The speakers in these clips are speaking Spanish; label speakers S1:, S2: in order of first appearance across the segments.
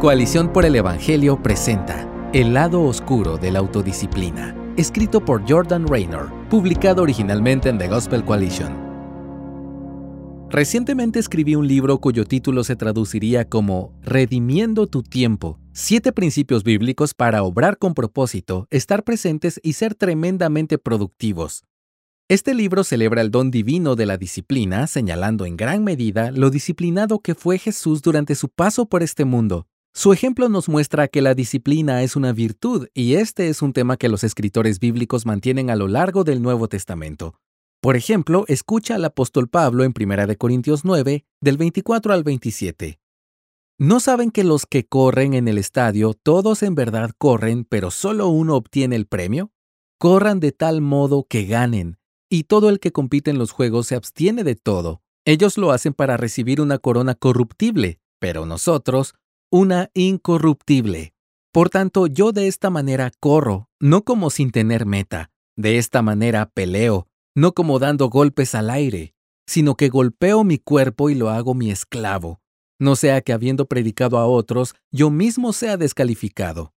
S1: Coalición por el Evangelio presenta El lado oscuro de la autodisciplina, escrito por Jordan Raynor, publicado originalmente en The Gospel Coalition. Recientemente escribí un libro cuyo título se traduciría como Redimiendo tu tiempo, siete principios bíblicos para obrar con propósito, estar presentes y ser tremendamente productivos. Este libro celebra el don divino de la disciplina, señalando en gran medida lo disciplinado que fue Jesús durante su paso por este mundo. Su ejemplo nos muestra que la disciplina es una virtud y este es un tema que los escritores bíblicos mantienen a lo largo del Nuevo Testamento. Por ejemplo, escucha al apóstol Pablo en 1 Corintios 9, del 24 al 27. ¿No saben que los que corren en el estadio, todos en verdad corren, pero solo uno obtiene el premio? Corran de tal modo que ganen y todo el que compite en los juegos se abstiene de todo. Ellos lo hacen para recibir una corona corruptible, pero nosotros una incorruptible. Por tanto, yo de esta manera corro, no como sin tener meta, de esta manera peleo, no como dando golpes al aire, sino que golpeo mi cuerpo y lo hago mi esclavo, no sea que habiendo predicado a otros, yo mismo sea descalificado.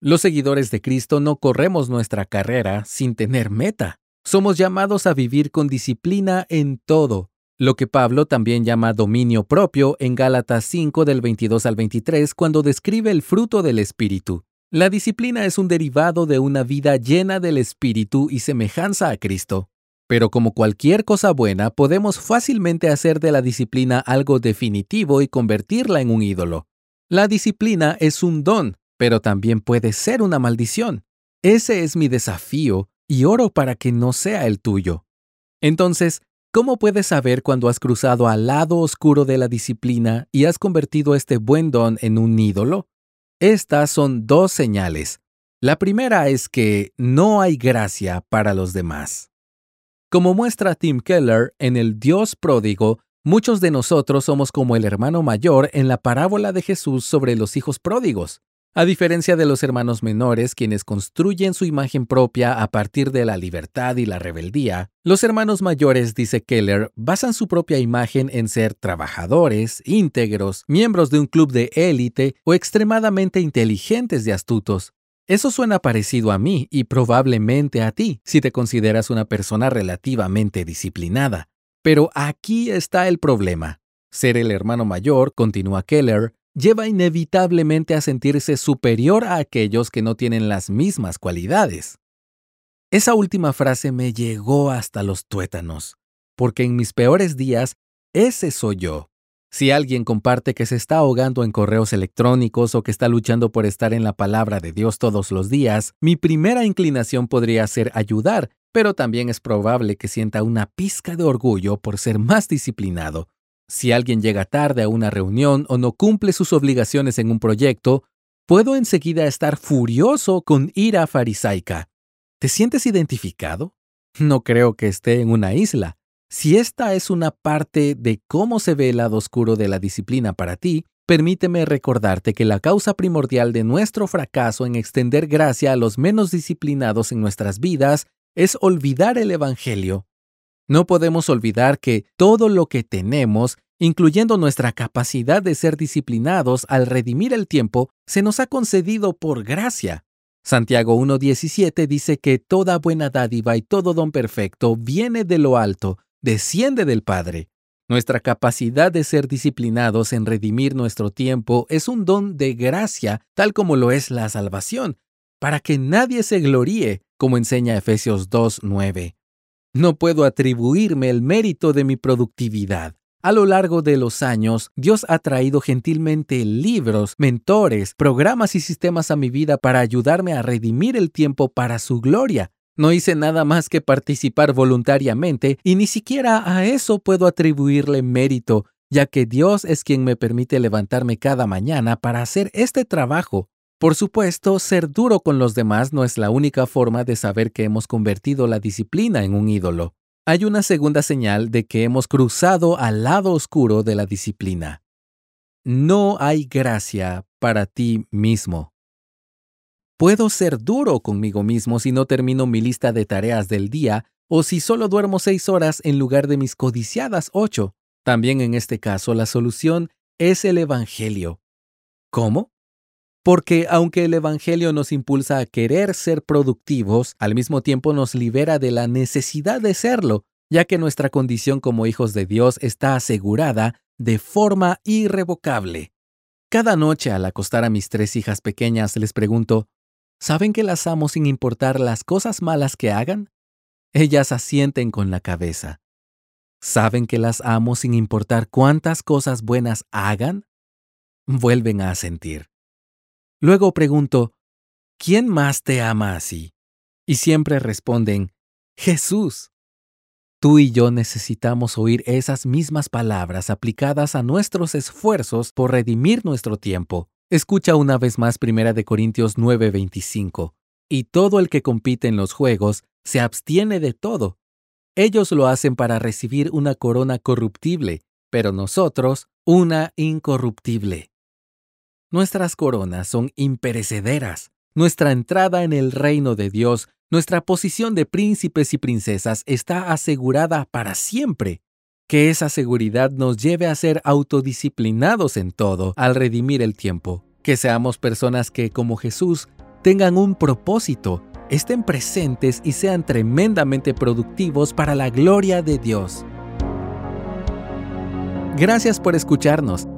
S1: Los seguidores de Cristo no corremos nuestra carrera sin tener meta. Somos llamados a vivir con disciplina en todo, lo que Pablo también llama dominio propio en Gálatas 5 del 22 al 23 cuando describe el fruto del Espíritu. La disciplina es un derivado de una vida llena del Espíritu y semejanza a Cristo. Pero como cualquier cosa buena, podemos fácilmente hacer de la disciplina algo definitivo y convertirla en un ídolo. La disciplina es un don, pero también puede ser una maldición. Ese es mi desafío y oro para que no sea el tuyo. Entonces, ¿cómo puedes saber cuando has cruzado al lado oscuro de la disciplina y has convertido este buen don en un ídolo? Estas son dos señales. La primera es que no hay gracia para los demás. Como muestra Tim Keller en El Dios pródigo, muchos de nosotros somos como el hermano mayor en la parábola de Jesús sobre los hijos pródigos. A diferencia de los hermanos menores, quienes construyen su imagen propia a partir de la libertad y la rebeldía, los hermanos mayores, dice Keller, basan su propia imagen en ser trabajadores, íntegros, miembros de un club de élite o extremadamente inteligentes y astutos. Eso suena parecido a mí y probablemente a ti, si te consideras una persona relativamente disciplinada. Pero aquí está el problema. Ser el hermano mayor, continúa Keller, lleva inevitablemente a sentirse superior a aquellos que no tienen las mismas cualidades. Esa última frase me llegó hasta los tuétanos, porque en mis peores días, ese soy yo. Si alguien comparte que se está ahogando en correos electrónicos o que está luchando por estar en la palabra de Dios todos los días, mi primera inclinación podría ser ayudar, pero también es probable que sienta una pizca de orgullo por ser más disciplinado si alguien llega tarde a una reunión o no cumple sus obligaciones en un proyecto, puedo enseguida estar furioso con ira farisaica. ¿Te sientes identificado? No creo que esté en una isla. Si esta es una parte de cómo se ve el lado oscuro de la disciplina para ti, permíteme recordarte que la causa primordial de nuestro fracaso en extender gracia a los menos disciplinados en nuestras vidas es olvidar el Evangelio. No podemos olvidar que todo lo que tenemos, incluyendo nuestra capacidad de ser disciplinados al redimir el tiempo, se nos ha concedido por gracia. Santiago 1.17 dice que toda buena dádiva y todo don perfecto viene de lo alto, desciende del Padre. Nuestra capacidad de ser disciplinados en redimir nuestro tiempo es un don de gracia, tal como lo es la salvación, para que nadie se gloríe, como enseña Efesios 2.9. No puedo atribuirme el mérito de mi productividad. A lo largo de los años, Dios ha traído gentilmente libros, mentores, programas y sistemas a mi vida para ayudarme a redimir el tiempo para su gloria. No hice nada más que participar voluntariamente y ni siquiera a eso puedo atribuirle mérito, ya que Dios es quien me permite levantarme cada mañana para hacer este trabajo. Por supuesto, ser duro con los demás no es la única forma de saber que hemos convertido la disciplina en un ídolo. Hay una segunda señal de que hemos cruzado al lado oscuro de la disciplina. No hay gracia para ti mismo. Puedo ser duro conmigo mismo si no termino mi lista de tareas del día o si solo duermo seis horas en lugar de mis codiciadas ocho. También en este caso la solución es el Evangelio. ¿Cómo? Porque aunque el Evangelio nos impulsa a querer ser productivos, al mismo tiempo nos libera de la necesidad de serlo, ya que nuestra condición como hijos de Dios está asegurada de forma irrevocable. Cada noche al acostar a mis tres hijas pequeñas les pregunto, ¿saben que las amo sin importar las cosas malas que hagan? Ellas asienten con la cabeza. ¿Saben que las amo sin importar cuántas cosas buenas hagan? Vuelven a asentir. Luego pregunto, ¿quién más te ama así? Y siempre responden, Jesús. Tú y yo necesitamos oír esas mismas palabras aplicadas a nuestros esfuerzos por redimir nuestro tiempo. Escucha una vez más 1 Corintios 9:25. Y todo el que compite en los juegos se abstiene de todo. Ellos lo hacen para recibir una corona corruptible, pero nosotros una incorruptible. Nuestras coronas son imperecederas. Nuestra entrada en el reino de Dios, nuestra posición de príncipes y princesas está asegurada para siempre. Que esa seguridad nos lleve a ser autodisciplinados en todo al redimir el tiempo. Que seamos personas que, como Jesús, tengan un propósito, estén presentes y sean tremendamente productivos para la gloria de Dios. Gracias por escucharnos.